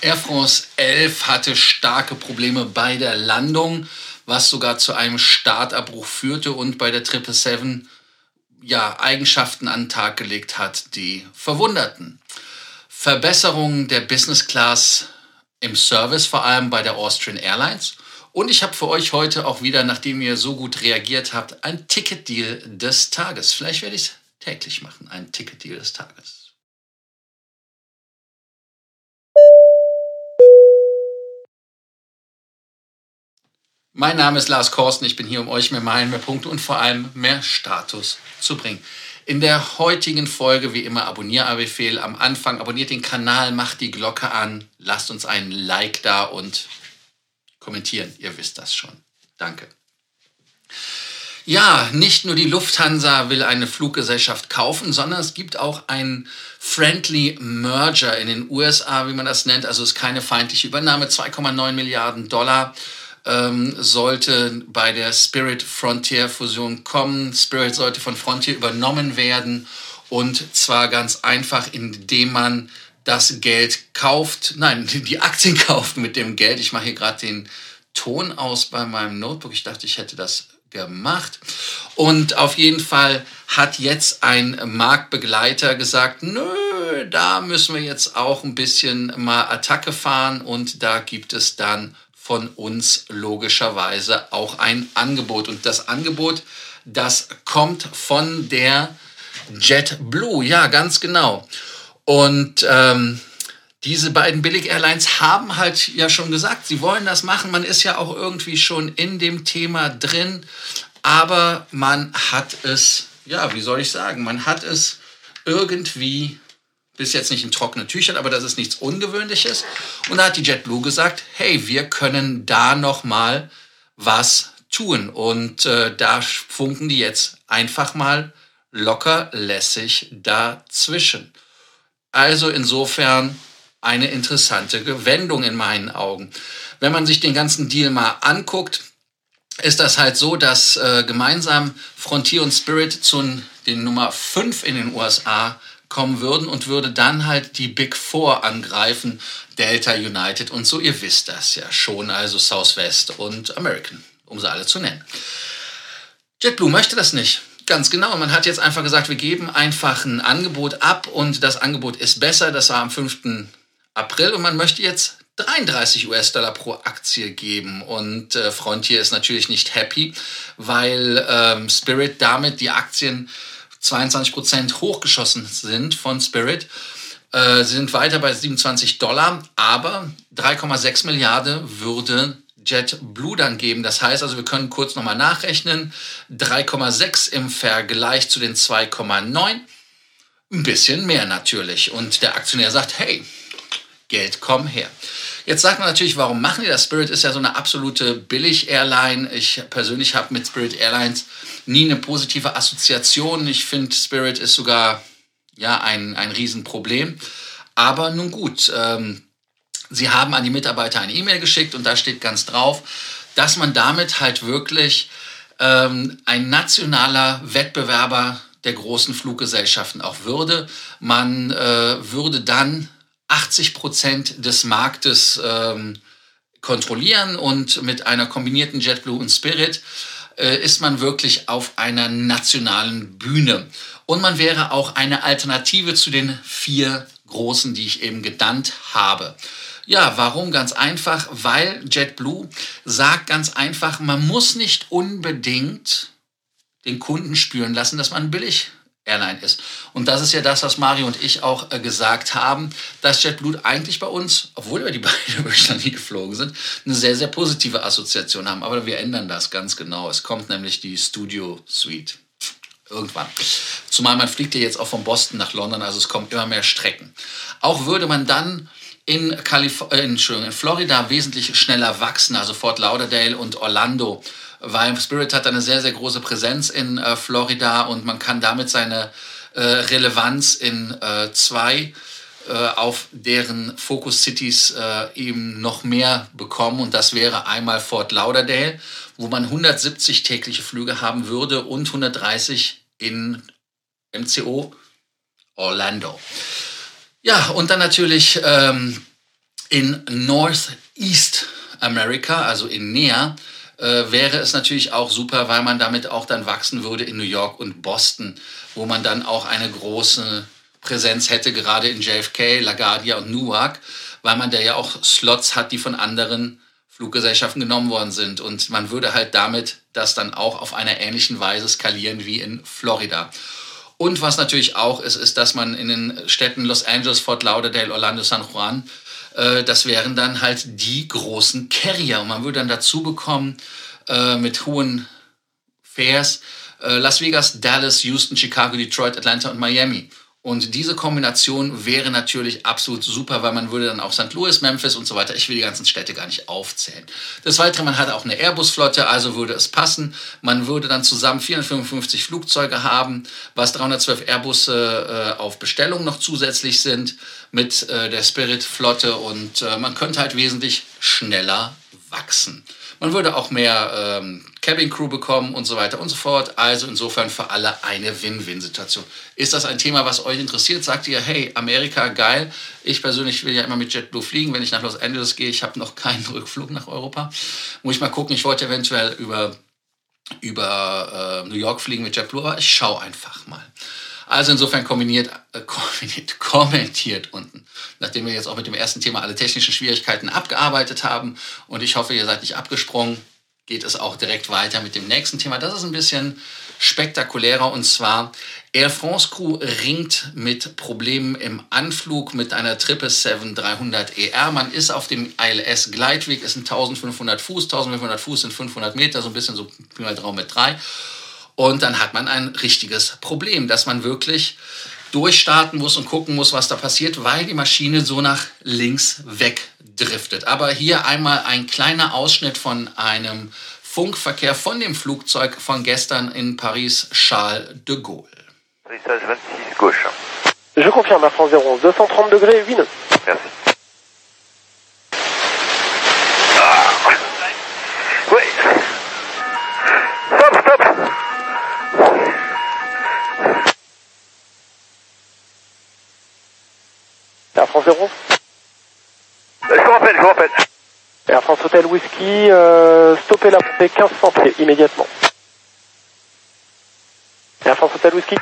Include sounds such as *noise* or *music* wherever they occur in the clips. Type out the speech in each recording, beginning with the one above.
Air France 11 hatte starke Probleme bei der Landung, was sogar zu einem Startabbruch führte und bei der 777 ja, Eigenschaften an den Tag gelegt hat, die verwunderten. Verbesserungen der Business Class im Service, vor allem bei der Austrian Airlines. Und ich habe für euch heute auch wieder, nachdem ihr so gut reagiert habt, ein Ticket-Deal des Tages. Vielleicht werde ich es täglich machen, ein Ticket-Deal des Tages. Mein Name ist Lars Korsten. Ich bin hier, um euch mehr Meilen, mehr Punkte und vor allem mehr Status zu bringen. In der heutigen Folge, wie immer, Abonnierbefehl am Anfang. Abonniert den Kanal, macht die Glocke an, lasst uns einen Like da und kommentieren. Ihr wisst das schon. Danke. Ja, nicht nur die Lufthansa will eine Fluggesellschaft kaufen, sondern es gibt auch einen Friendly Merger in den USA, wie man das nennt. Also es ist keine feindliche Übernahme, 2,9 Milliarden Dollar ähm, sollte bei der Spirit Frontier Fusion kommen. Spirit sollte von Frontier übernommen werden und zwar ganz einfach, indem man das Geld kauft, nein, *laughs* die Aktien kauft mit dem Geld. Ich mache hier gerade den Ton aus bei meinem Notebook. Ich dachte, ich hätte das gemacht. Und auf jeden Fall hat jetzt ein Marktbegleiter gesagt, nö, da müssen wir jetzt auch ein bisschen mal Attacke fahren und da gibt es dann von uns logischerweise auch ein Angebot. Und das Angebot, das kommt von der JetBlue. Ja, ganz genau. Und ähm, diese beiden Billig-Airlines haben halt ja schon gesagt, sie wollen das machen. Man ist ja auch irgendwie schon in dem Thema drin. Aber man hat es, ja, wie soll ich sagen, man hat es irgendwie bis jetzt nicht in trockenen Tüchern, aber das ist nichts Ungewöhnliches. Und da hat die JetBlue gesagt, hey, wir können da noch mal was tun. Und äh, da funken die jetzt einfach mal locker lässig dazwischen. Also insofern eine interessante Wendung in meinen Augen. Wenn man sich den ganzen Deal mal anguckt, ist das halt so, dass äh, gemeinsam Frontier und Spirit zu den Nummer 5 in den USA kommen würden und würde dann halt die Big Four angreifen, Delta United und so, ihr wisst das ja schon, also Southwest und American, um sie alle zu nennen. JetBlue möchte das nicht. Ganz genau. Man hat jetzt einfach gesagt, wir geben einfach ein Angebot ab und das Angebot ist besser. Das war am 5. April und man möchte jetzt 33 US-Dollar pro Aktie geben. Und äh, Frontier ist natürlich nicht happy, weil ähm, Spirit damit die Aktien 22 Prozent hochgeschossen sind von Spirit. Äh, sind weiter bei 27 Dollar, aber 3,6 Milliarden würde JetBlue dann geben. Das heißt also, wir können kurz nochmal nachrechnen. 3,6 im Vergleich zu den 2,9. Ein bisschen mehr natürlich. Und der Aktionär sagt, hey, Geld komm her. Jetzt sagt man natürlich, warum machen die das? Spirit ist ja so eine absolute Billig-Airline. Ich persönlich habe mit Spirit Airlines nie eine positive Assoziation. Ich finde, Spirit ist sogar ja, ein, ein Riesenproblem. Aber nun gut, ähm, sie haben an die Mitarbeiter eine E-Mail geschickt und da steht ganz drauf, dass man damit halt wirklich ähm, ein nationaler Wettbewerber der großen Fluggesellschaften auch würde. Man äh, würde dann 80 Prozent des Marktes ähm, kontrollieren und mit einer kombinierten JetBlue und Spirit äh, ist man wirklich auf einer nationalen Bühne. Und man wäre auch eine Alternative zu den vier großen, die ich eben genannt habe. Ja, warum? Ganz einfach, weil JetBlue sagt ganz einfach, man muss nicht unbedingt den Kunden spüren lassen, dass man billig Airline ist. Und das ist ja das, was Mario und ich auch äh, gesagt haben, dass JetBlue eigentlich bei uns, obwohl wir die *laughs* beiden Deutschland nie geflogen sind, eine sehr, sehr positive Assoziation haben. Aber wir ändern das ganz genau. Es kommt nämlich die Studio Suite. Irgendwann. Zumal man fliegt ja jetzt auch von Boston nach London, also es kommen immer mehr Strecken. Auch würde man dann in, Kalif äh, in Florida wesentlich schneller wachsen, also Fort Lauderdale und Orlando weil Spirit hat eine sehr, sehr große Präsenz in äh, Florida und man kann damit seine äh, Relevanz in äh, zwei äh, auf deren Focus Cities äh, eben noch mehr bekommen. Und das wäre einmal Fort Lauderdale, wo man 170 tägliche Flüge haben würde und 130 in MCO Orlando. Ja, und dann natürlich ähm, In Northeast America, also in NEA, äh, wäre es natürlich auch super, weil man damit auch dann wachsen würde in New York und Boston, wo man dann auch eine große Präsenz hätte, gerade in JFK, LaGuardia und Newark, weil man da ja auch Slots hat, die von anderen Fluggesellschaften genommen worden sind. Und man würde halt damit das dann auch auf einer ähnlichen Weise skalieren wie in Florida. Und was natürlich auch ist, ist, dass man in den Städten Los Angeles, Fort Lauderdale, Orlando, San Juan, das wären dann halt die großen Carrier. Und man würde dann dazu bekommen, äh, mit hohen Fares, äh, Las Vegas, Dallas, Houston, Chicago, Detroit, Atlanta und Miami. Und diese Kombination wäre natürlich absolut super, weil man würde dann auch St. Louis, Memphis und so weiter, ich will die ganzen Städte gar nicht aufzählen. Des Weiteren, man hat auch eine Airbus-Flotte, also würde es passen. Man würde dann zusammen 455 Flugzeuge haben, was 312 Airbus äh, auf Bestellung noch zusätzlich sind mit äh, der Spirit-Flotte und äh, man könnte halt wesentlich schneller wachsen. Man würde auch mehr ähm, Cabin Crew bekommen und so weiter und so fort. Also insofern für alle eine Win-Win-Situation. Ist das ein Thema, was euch interessiert? Sagt ihr, hey, Amerika geil. Ich persönlich will ja immer mit JetBlue fliegen, wenn ich nach Los Angeles gehe. Ich habe noch keinen *laughs* Rückflug nach Europa. Muss ich mal gucken. Ich wollte eventuell über, über äh, New York fliegen mit JetBlue, aber ich schaue einfach mal. Also insofern kombiniert, äh, *laughs* kombiniert, kommentiert unten. Nachdem wir jetzt auch mit dem ersten Thema alle technischen Schwierigkeiten abgearbeitet haben und ich hoffe, ihr seid nicht abgesprungen, geht es auch direkt weiter mit dem nächsten Thema. Das ist ein bisschen spektakulärer und zwar Air France Crew ringt mit Problemen im Anflug mit einer 777-300 ER. Man ist auf dem ILS Gleitweg, es sind 1500 Fuß, 1500 Fuß sind 500 Meter, so ein bisschen so Pi mal Traum mit 3. Und dann hat man ein richtiges Problem, dass man wirklich durchstarten muss und gucken muss, was da passiert, weil die Maschine so nach links wegdriftet. Aber hier einmal ein kleiner Ausschnitt von einem Funkverkehr von dem Flugzeug von gestern in Paris Charles de Gaulle. Je confirme, Air France 01, 230 degrés, 8 nœuds. Merci. Air France Hotel Whisky, euh, stoppez la pompée 1500 pieds immédiatement. Air France Hotel Whisky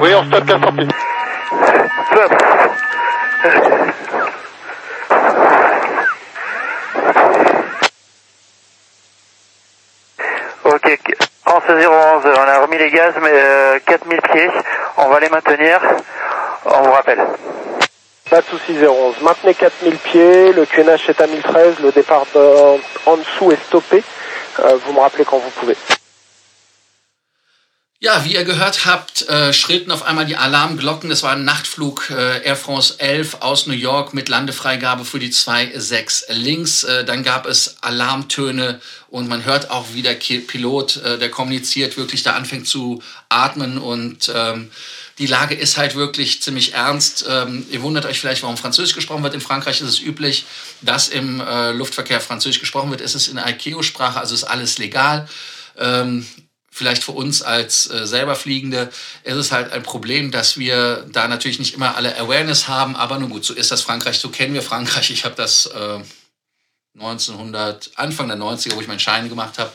Oui, on stoppe 1500 pieds. Stop. Ok, France 011, on a remis les gaz, mais euh, 4000 pieds, on va les maintenir, on vous rappelle. Pas de soucis 011. Maintenez 4000 pieds, le QNH est à 1013, le départ de- en dessous est stoppé. Euh, vous me rappelez quand vous pouvez. Ja, wie ihr gehört habt, äh, schrillten auf einmal die Alarmglocken. Das war ein Nachtflug äh, Air France 11 aus New York mit Landefreigabe für die 26 links. Äh, dann gab es Alarmtöne und man hört auch, wie der Pilot, äh, der kommuniziert, wirklich da anfängt zu atmen und ähm, die Lage ist halt wirklich ziemlich ernst. Ähm, ihr wundert euch vielleicht, warum Französisch gesprochen wird. In Frankreich ist es üblich, dass im äh, Luftverkehr Französisch gesprochen wird. Es ist in ICAO-Sprache, also ist alles legal. Ähm, vielleicht für uns als äh, selber Fliegende ist es halt ein Problem, dass wir da natürlich nicht immer alle Awareness haben. Aber nun gut, so ist das Frankreich, so kennen wir Frankreich. Ich habe das äh, 1900, Anfang der 90er, wo ich meinen Schein gemacht habe,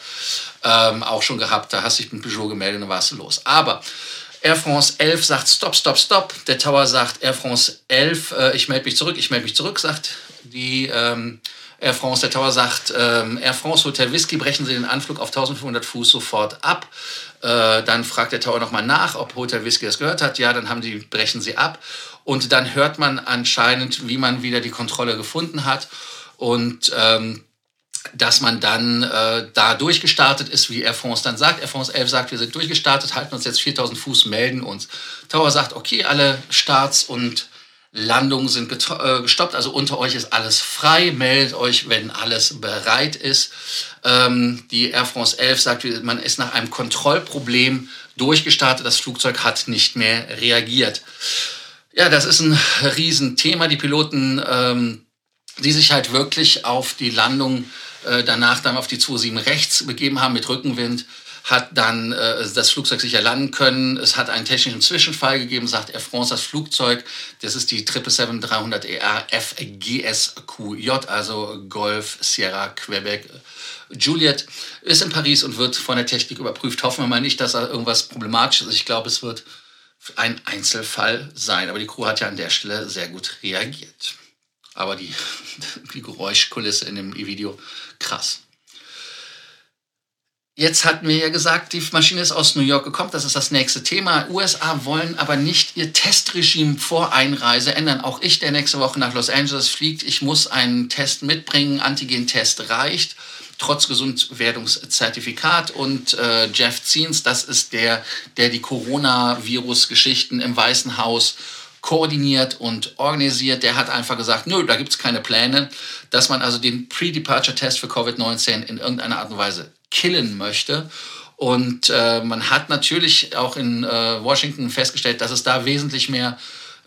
ähm, auch schon gehabt. Da hast du dich mit Peugeot gemeldet und dann warst du los. Aber Air France 11 sagt Stop, Stop, Stop. Der Tower sagt Air France 11, äh, ich melde mich zurück, ich melde mich zurück, sagt die ähm, Air France. Der Tower sagt ähm, Air France Hotel Whisky, brechen Sie den Anflug auf 1500 Fuß sofort ab. Äh, dann fragt der Tower nochmal nach, ob Hotel Whisky das gehört hat. Ja, dann haben die, brechen sie ab. Und dann hört man anscheinend, wie man wieder die Kontrolle gefunden hat. Und ähm, dass man dann äh, da durchgestartet ist, wie Air France dann sagt. Air France 11 sagt, wir sind durchgestartet, halten uns jetzt 4000 Fuß, melden uns. Tower sagt, okay, alle Starts und Landungen sind äh, gestoppt, also unter euch ist alles frei, meldet euch, wenn alles bereit ist. Ähm, die Air France 11 sagt, man ist nach einem Kontrollproblem durchgestartet, das Flugzeug hat nicht mehr reagiert. Ja, das ist ein Riesenthema. Die Piloten ähm, die sich halt wirklich auf die Landung äh, danach dann auf die 27 rechts begeben haben mit Rückenwind, hat dann äh, das Flugzeug sicher landen können. Es hat einen technischen Zwischenfall gegeben, sagt Air France, das Flugzeug, das ist die 777-300ER FGSQJ, also Golf Sierra Quebec Juliet, ist in Paris und wird von der Technik überprüft. Hoffen wir mal nicht, dass da irgendwas problematisch ist. Ich glaube, es wird ein Einzelfall sein. Aber die Crew hat ja an der Stelle sehr gut reagiert. Aber die, *laughs* die Geräuschkulisse in dem Video, krass. Jetzt hatten wir ja gesagt, die Maschine ist aus New York gekommen, das ist das nächste Thema. USA wollen aber nicht ihr Testregime vor Einreise ändern. Auch ich, der nächste Woche nach Los Angeles fliegt, ich muss einen Test mitbringen. Antigen-Test reicht, trotz Gesundwerdungszertifikat. Und äh, Jeff Ziens, das ist der, der die Coronavirus-Geschichten im Weißen Haus koordiniert und organisiert. Der hat einfach gesagt, nö, da gibt es keine Pläne, dass man also den Pre-Departure-Test für Covid-19 in irgendeiner Art und Weise killen möchte. Und äh, man hat natürlich auch in äh, Washington festgestellt, dass es da wesentlich mehr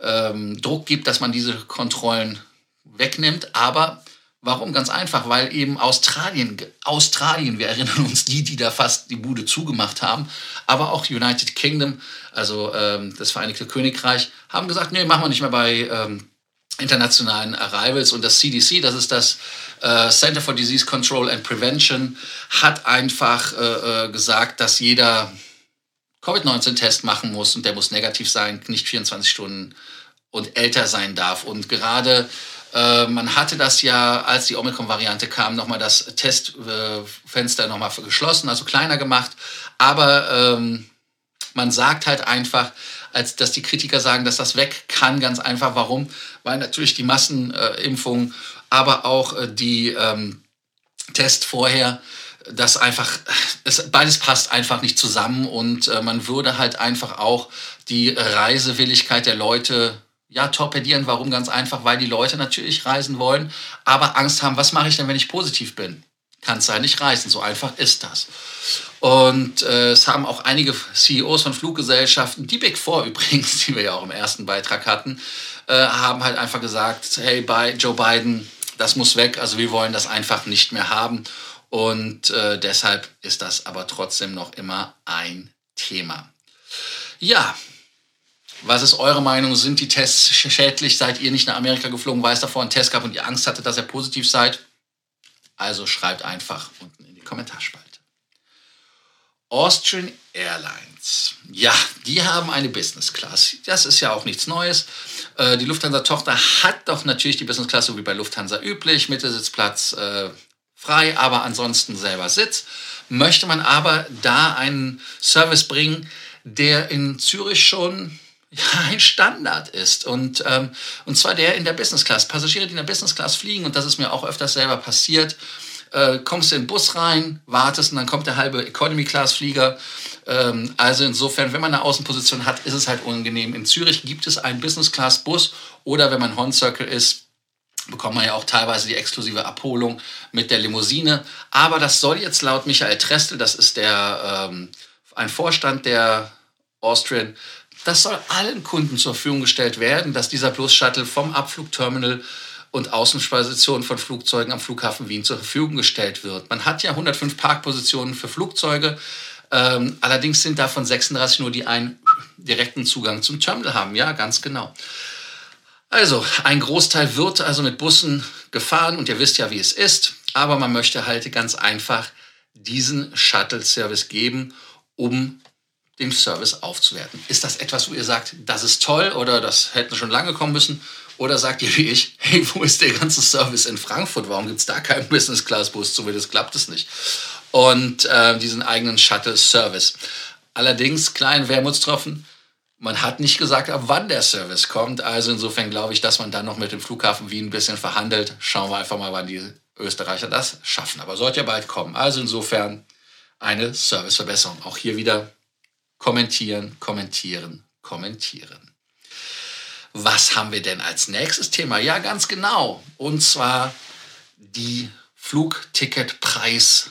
ähm, Druck gibt, dass man diese Kontrollen wegnimmt. Aber warum? Ganz einfach, weil eben Australien, Australien, wir erinnern uns die, die da fast die Bude zugemacht haben, aber auch United Kingdom, also ähm, das Vereinigte Königreich, haben gesagt, nee, machen wir nicht mehr bei ähm, internationalen Arrivals und das CDC, das ist das äh, Center for Disease Control and Prevention, hat einfach äh, äh gesagt, dass jeder Covid-19-Test machen muss und der muss negativ sein, nicht 24 Stunden und älter sein darf. Und gerade äh, man hatte das ja, als die Omikron-Variante kam, nochmal das Testfenster nochmal geschlossen, also kleiner gemacht. Aber ähm, man sagt halt einfach, als dass die Kritiker sagen, dass das weg kann. Ganz einfach. Warum? Weil natürlich die Massenimpfung, aber auch äh, die ähm, Test vorher, das einfach, es, beides passt einfach nicht zusammen und äh, man würde halt einfach auch die Reisewilligkeit der Leute ja, torpedieren. Warum? Ganz einfach, weil die Leute natürlich reisen wollen, aber Angst haben, was mache ich denn, wenn ich positiv bin? Kann es sein, nicht reisen. So einfach ist das. Und äh, es haben auch einige CEOs von Fluggesellschaften, die Big Four *laughs* übrigens, die wir ja auch im ersten Beitrag hatten, äh, haben halt einfach gesagt, hey, bei Joe Biden, das muss weg, also wir wollen das einfach nicht mehr haben. Und äh, deshalb ist das aber trotzdem noch immer ein Thema. Ja, was ist eure Meinung? Sind die Tests schädlich? Seid ihr nicht nach Amerika geflogen, weil es davor einen Test gab und ihr Angst hattet, dass ihr positiv seid? Also schreibt einfach unten in die Kommentarspalte. Austrian Airlines. Ja, die haben eine Business Class. Das ist ja auch nichts Neues. Äh, die Lufthansa-Tochter hat doch natürlich die Business Class, so wie bei Lufthansa üblich, Mittelsitzplatz äh, frei, aber ansonsten selber Sitz. Möchte man aber da einen Service bringen, der in Zürich schon ein Standard ist. Und, ähm, und zwar der in der Business Class. Passagiere, die in der Business Class fliegen, und das ist mir auch öfters selber passiert, äh, kommst du in den Bus rein, wartest und dann kommt der halbe Economy Class Flieger. Ähm, also insofern, wenn man eine Außenposition hat, ist es halt unangenehm. In Zürich gibt es einen Business Class Bus oder wenn man Horn Circle ist, bekommt man ja auch teilweise die exklusive Abholung mit der Limousine. Aber das soll jetzt laut Michael Trestel, das ist der ähm, ein Vorstand der Austrian, das soll allen Kunden zur Verfügung gestellt werden, dass dieser Plus Shuttle vom Abflugterminal und Außenspositionen von Flugzeugen am Flughafen Wien zur Verfügung gestellt wird. Man hat ja 105 Parkpositionen für Flugzeuge. Ähm, allerdings sind davon 36 nur, die einen direkten Zugang zum Terminal haben. Ja, ganz genau. Also, ein Großteil wird also mit Bussen gefahren und ihr wisst ja, wie es ist. Aber man möchte halt ganz einfach diesen Shuttle-Service geben, um den Service aufzuwerten. Ist das etwas, wo ihr sagt, das ist toll oder das hätten schon lange kommen müssen? Oder sagt ihr wie ich, hey, wo ist der ganze Service in Frankfurt? Warum gibt es da keinen Business-Class-Bus? Das klappt es nicht. Und äh, diesen eigenen Shuttle-Service. Allerdings, kleinen Wermutstropfen, man hat nicht gesagt, ab wann der Service kommt. Also insofern glaube ich, dass man dann noch mit dem Flughafen Wien ein bisschen verhandelt. Schauen wir einfach mal, wann die Österreicher das schaffen. Aber sollte ja bald kommen. Also insofern eine Serviceverbesserung. Auch hier wieder kommentieren, kommentieren, kommentieren. Was haben wir denn als nächstes Thema? Ja, ganz genau. Und zwar die Flugticketpreis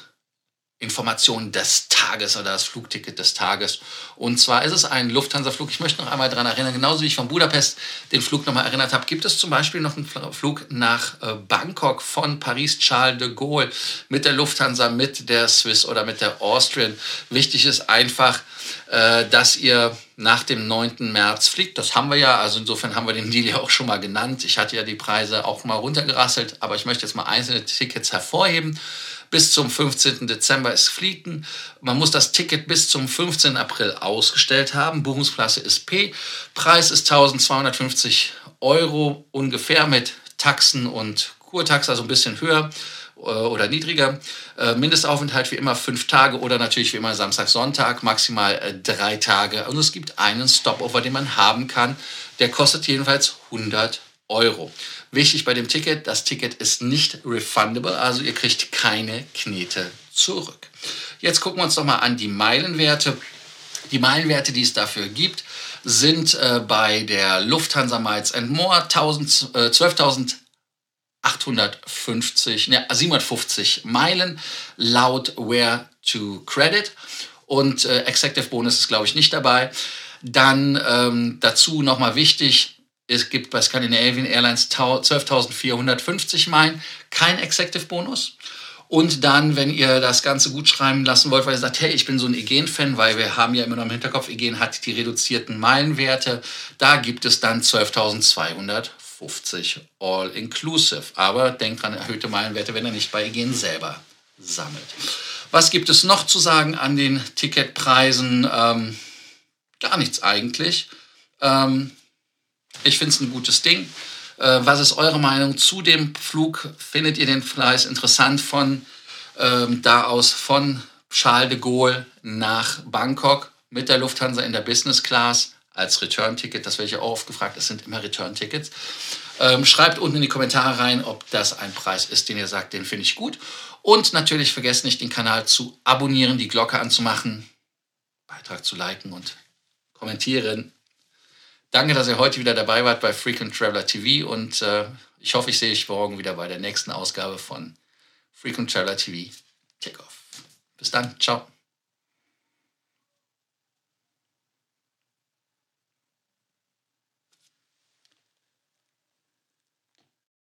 Information des Tages oder das Flugticket des Tages. Und zwar ist es ein Lufthansa-Flug. Ich möchte noch einmal daran erinnern, genauso wie ich von Budapest den Flug nochmal erinnert habe, gibt es zum Beispiel noch einen Flug nach äh, Bangkok von Paris Charles de Gaulle mit der Lufthansa, mit der Swiss oder mit der Austrian. Wichtig ist einfach, äh, dass ihr nach dem 9. März fliegt. Das haben wir ja, also insofern haben wir den Deal ja auch schon mal genannt. Ich hatte ja die Preise auch mal runtergerasselt, aber ich möchte jetzt mal einzelne Tickets hervorheben. Bis zum 15. Dezember ist Fliegen. Man muss das Ticket bis zum 15. April ausgestellt haben. Buchungsklasse ist P. Preis ist 1250 Euro ungefähr mit Taxen und Kurtax, also ein bisschen höher äh, oder niedriger. Äh, Mindestaufenthalt wie immer fünf Tage oder natürlich wie immer Samstag, Sonntag, maximal äh, drei Tage. Und es gibt einen Stopover, den man haben kann. Der kostet jedenfalls 100 Euro. Wichtig bei dem Ticket, das Ticket ist nicht refundable, also ihr kriegt keine Knete zurück. Jetzt gucken wir uns doch mal an die Meilenwerte. Die Meilenwerte, die es dafür gibt, sind äh, bei der Lufthansa Miles and More 12.850, ne, 750 Meilen laut Where to Credit. Und äh, Executive Bonus ist, glaube ich, nicht dabei. Dann ähm, dazu nochmal wichtig, es gibt bei Scandinavian Airlines 12.450 Meilen, kein Executive Bonus. Und dann, wenn ihr das Ganze gut schreiben lassen wollt, weil ihr sagt, hey, ich bin so ein Egen-Fan, weil wir haben ja immer noch im Hinterkopf, Egen hat die reduzierten Meilenwerte, da gibt es dann 12.250 all-inclusive. Aber denkt dran, erhöhte Meilenwerte, wenn ihr nicht bei Egen selber sammelt. Was gibt es noch zu sagen an den Ticketpreisen? Ähm, gar nichts eigentlich. Ähm, ich finde es ein gutes Ding. Äh, was ist eure Meinung zu dem Flug? Findet ihr den Fleiß interessant von ähm, da aus von Charles de Gaulle nach Bangkok mit der Lufthansa in der Business Class als Return-Ticket? Das werde ich auch oft gefragt. Es sind immer Return-Tickets. Ähm, schreibt unten in die Kommentare rein, ob das ein Preis ist, den ihr sagt, den finde ich gut. Und natürlich vergesst nicht, den Kanal zu abonnieren, die Glocke anzumachen, Beitrag zu liken und kommentieren. Danke, dass ihr heute wieder dabei wart bei Frequent Traveler TV und äh, ich hoffe, ich sehe euch morgen wieder bei der nächsten Ausgabe von Frequent Traveler TV Takeoff. Bis dann, ciao.